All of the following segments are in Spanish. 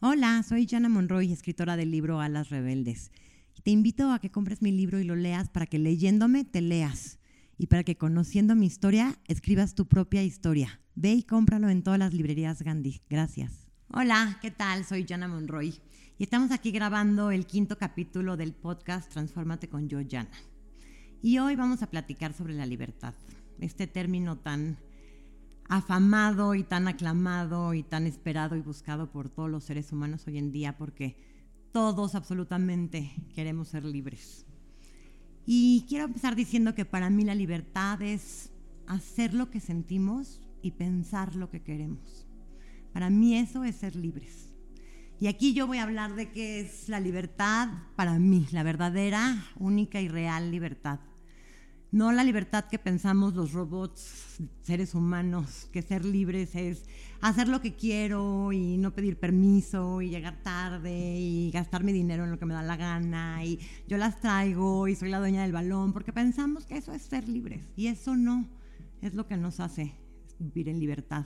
Hola, soy Jana Monroy, escritora del libro Alas Rebeldes. Te invito a que compres mi libro y lo leas para que leyéndome te leas y para que conociendo mi historia escribas tu propia historia. Ve y cómpralo en todas las librerías Gandhi. Gracias. Hola, ¿qué tal? Soy Jana Monroy y estamos aquí grabando el quinto capítulo del podcast Transfórmate con Yo, Jana. Y hoy vamos a platicar sobre la libertad, este término tan afamado y tan aclamado y tan esperado y buscado por todos los seres humanos hoy en día porque todos absolutamente queremos ser libres. Y quiero empezar diciendo que para mí la libertad es hacer lo que sentimos y pensar lo que queremos. Para mí eso es ser libres. Y aquí yo voy a hablar de qué es la libertad para mí, la verdadera, única y real libertad. No la libertad que pensamos los robots, seres humanos, que ser libres es hacer lo que quiero y no pedir permiso y llegar tarde y gastar mi dinero en lo que me da la gana y yo las traigo y soy la dueña del balón, porque pensamos que eso es ser libres y eso no es lo que nos hace vivir en libertad.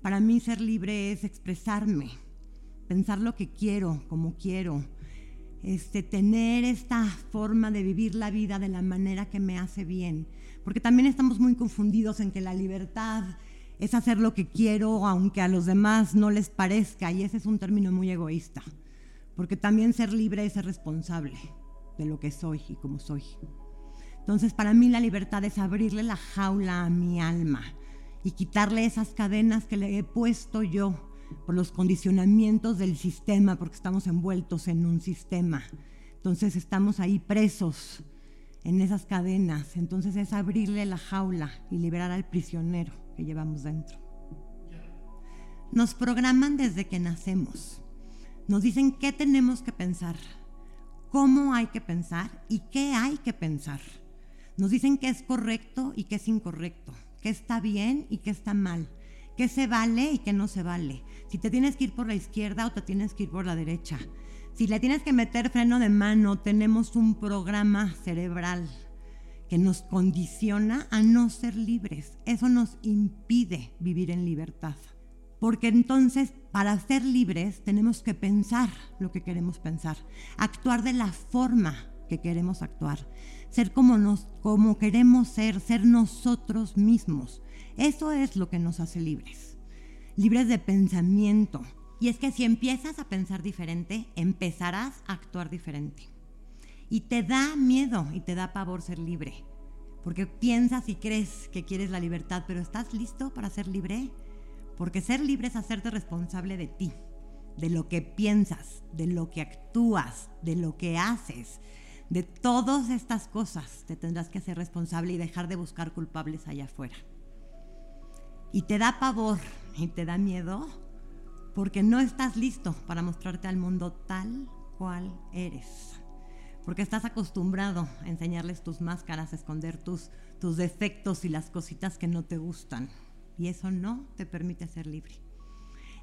Para mí ser libre es expresarme, pensar lo que quiero, como quiero, este, tener esta forma de vivir la vida de la manera que me hace bien. Porque también estamos muy confundidos en que la libertad es hacer lo que quiero aunque a los demás no les parezca y ese es un término muy egoísta. Porque también ser libre es ser responsable de lo que soy y como soy. Entonces para mí la libertad es abrirle la jaula a mi alma y quitarle esas cadenas que le he puesto yo por los condicionamientos del sistema, porque estamos envueltos en un sistema. Entonces estamos ahí presos en esas cadenas. Entonces es abrirle la jaula y liberar al prisionero que llevamos dentro. Nos programan desde que nacemos. Nos dicen qué tenemos que pensar, cómo hay que pensar y qué hay que pensar. Nos dicen qué es correcto y qué es incorrecto, qué está bien y qué está mal qué se vale y qué no se vale. Si te tienes que ir por la izquierda o te tienes que ir por la derecha. Si le tienes que meter freno de mano, tenemos un programa cerebral que nos condiciona a no ser libres. Eso nos impide vivir en libertad. Porque entonces, para ser libres, tenemos que pensar lo que queremos pensar, actuar de la forma que queremos actuar, ser como, nos, como queremos ser, ser nosotros mismos. Eso es lo que nos hace libres, libres de pensamiento. Y es que si empiezas a pensar diferente, empezarás a actuar diferente. Y te da miedo y te da pavor ser libre, porque piensas y crees que quieres la libertad, pero ¿estás listo para ser libre? Porque ser libre es hacerte responsable de ti, de lo que piensas, de lo que actúas, de lo que haces. De todas estas cosas te tendrás que hacer responsable y dejar de buscar culpables allá afuera y te da pavor y te da miedo porque no estás listo para mostrarte al mundo tal cual eres. Porque estás acostumbrado a enseñarles tus máscaras, a esconder tus, tus defectos y las cositas que no te gustan. Y eso no te permite ser libre.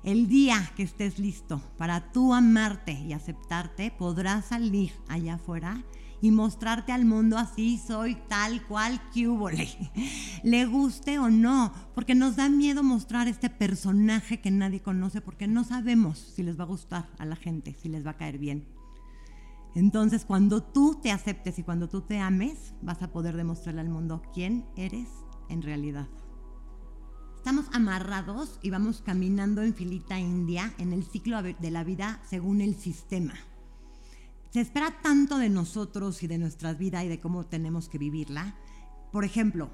El día que estés listo para tú amarte y aceptarte, podrás salir allá afuera y mostrarte al mundo así, soy tal cual que le guste o no, porque nos da miedo mostrar este personaje que nadie conoce, porque no sabemos si les va a gustar a la gente, si les va a caer bien. Entonces, cuando tú te aceptes y cuando tú te ames, vas a poder demostrarle al mundo quién eres en realidad. Estamos amarrados y vamos caminando en filita india en el ciclo de la vida según el sistema se espera tanto de nosotros y de nuestra vida y de cómo tenemos que vivirla. Por ejemplo,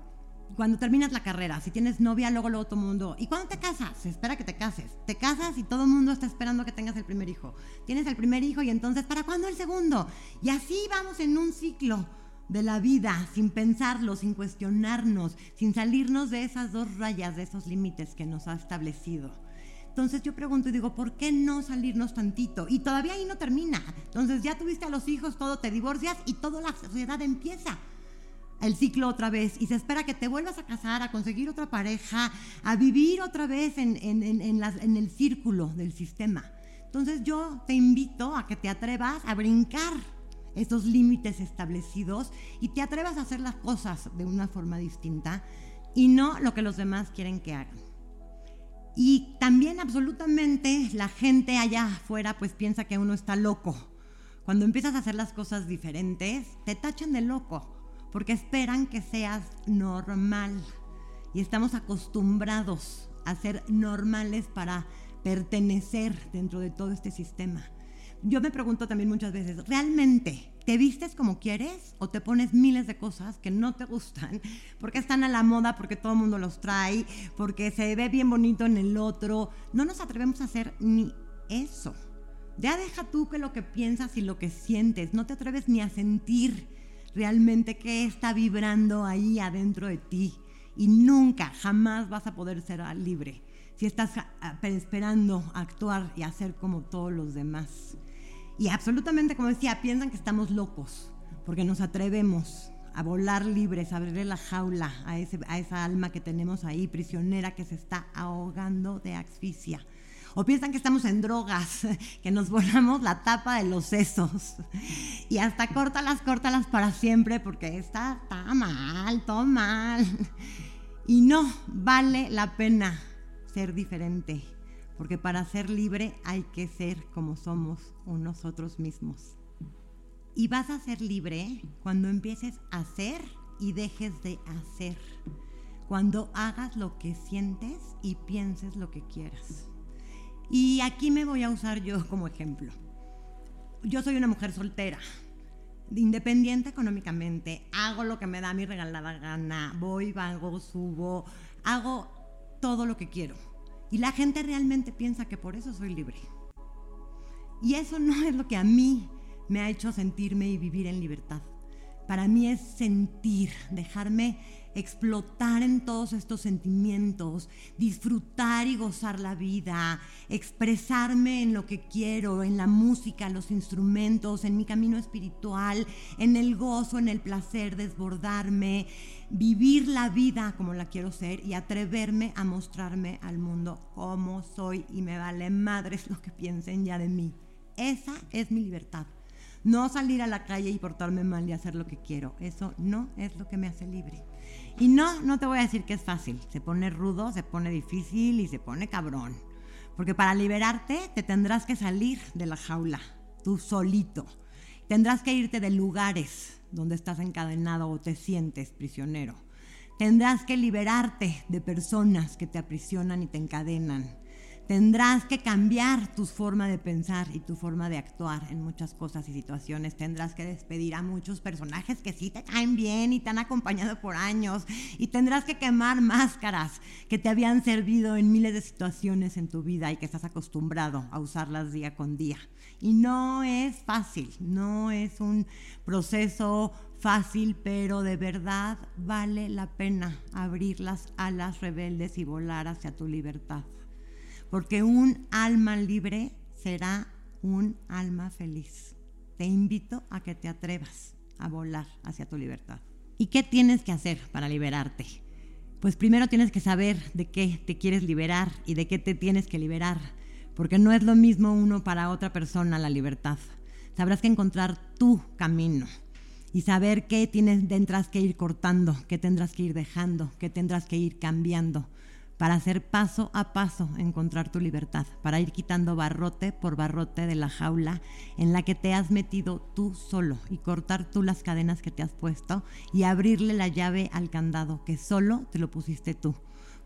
cuando terminas la carrera, si tienes novia, luego, luego todo el mundo, ¿y cuándo te casas? Se espera que te cases. Te casas y todo el mundo está esperando que tengas el primer hijo. Tienes el primer hijo y entonces, ¿para cuándo el segundo? Y así vamos en un ciclo de la vida, sin pensarlo, sin cuestionarnos, sin salirnos de esas dos rayas, de esos límites que nos ha establecido. Entonces yo pregunto y digo, ¿por qué no salirnos tantito? Y todavía ahí no termina. Entonces ya tuviste a los hijos, todo te divorcias y toda la sociedad empieza el ciclo otra vez y se espera que te vuelvas a casar, a conseguir otra pareja, a vivir otra vez en, en el círculo del sistema. Entonces yo te invito a que te atrevas a brincar esos límites establecidos y te atrevas a hacer las cosas de una forma distinta y no lo que los demás quieren que hagan. Y también absolutamente la gente allá afuera pues piensa que uno está loco. Cuando empiezas a hacer las cosas diferentes, te tachan de loco, porque esperan que seas normal. Y estamos acostumbrados a ser normales para pertenecer dentro de todo este sistema. Yo me pregunto también muchas veces, ¿realmente te vistes como quieres o te pones miles de cosas que no te gustan porque están a la moda, porque todo el mundo los trae, porque se ve bien bonito en el otro? No nos atrevemos a hacer ni eso. Ya deja tú que lo que piensas y lo que sientes, no te atreves ni a sentir realmente qué está vibrando ahí adentro de ti. Y nunca, jamás vas a poder ser libre si estás esperando actuar y hacer como todos los demás. Y absolutamente, como decía, piensan que estamos locos, porque nos atrevemos a volar libres, a abrirle la jaula a, ese, a esa alma que tenemos ahí, prisionera, que se está ahogando de asfixia. O piensan que estamos en drogas, que nos volamos la tapa de los sesos. Y hasta córtalas, córtalas para siempre, porque está, está mal, todo mal. Y no vale la pena ser diferente porque para ser libre hay que ser como somos nosotros mismos. Y vas a ser libre cuando empieces a ser y dejes de hacer. Cuando hagas lo que sientes y pienses lo que quieras. Y aquí me voy a usar yo como ejemplo. Yo soy una mujer soltera, independiente económicamente, hago lo que me da mi regalada gana, voy, vago, subo, hago todo lo que quiero y la gente realmente piensa que por eso soy libre. Y eso no es lo que a mí me ha hecho sentirme y vivir en libertad. Para mí es sentir, dejarme explotar en todos estos sentimientos, disfrutar y gozar la vida, expresarme en lo que quiero, en la música, los instrumentos, en mi camino espiritual, en el gozo, en el placer, desbordarme, vivir la vida como la quiero ser y atreverme a mostrarme al mundo como soy y me vale madres lo que piensen ya de mí. Esa es mi libertad. No salir a la calle y portarme mal y hacer lo que quiero. Eso no es lo que me hace libre. Y no, no te voy a decir que es fácil. Se pone rudo, se pone difícil y se pone cabrón. Porque para liberarte te tendrás que salir de la jaula, tú solito. Tendrás que irte de lugares donde estás encadenado o te sientes prisionero. Tendrás que liberarte de personas que te aprisionan y te encadenan. Tendrás que cambiar tu forma de pensar y tu forma de actuar en muchas cosas y situaciones. Tendrás que despedir a muchos personajes que sí te caen bien y te han acompañado por años. Y tendrás que quemar máscaras que te habían servido en miles de situaciones en tu vida y que estás acostumbrado a usarlas día con día. Y no es fácil, no es un proceso fácil, pero de verdad vale la pena abrir las alas rebeldes y volar hacia tu libertad porque un alma libre será un alma feliz. Te invito a que te atrevas a volar hacia tu libertad. ¿Y qué tienes que hacer para liberarte? Pues primero tienes que saber de qué te quieres liberar y de qué te tienes que liberar, porque no es lo mismo uno para otra persona la libertad. Sabrás que encontrar tu camino y saber qué tienes, tendrás que ir cortando, qué tendrás que ir dejando, qué tendrás que ir cambiando para hacer paso a paso encontrar tu libertad, para ir quitando barrote por barrote de la jaula en la que te has metido tú solo y cortar tú las cadenas que te has puesto y abrirle la llave al candado que solo te lo pusiste tú,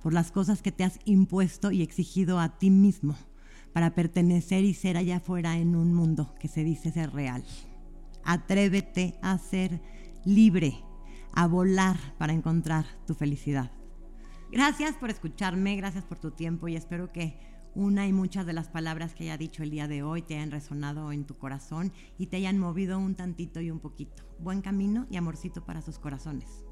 por las cosas que te has impuesto y exigido a ti mismo, para pertenecer y ser allá afuera en un mundo que se dice ser real. Atrévete a ser libre, a volar para encontrar tu felicidad. Gracias por escucharme, gracias por tu tiempo y espero que una y muchas de las palabras que haya dicho el día de hoy te hayan resonado en tu corazón y te hayan movido un tantito y un poquito. Buen camino y amorcito para sus corazones.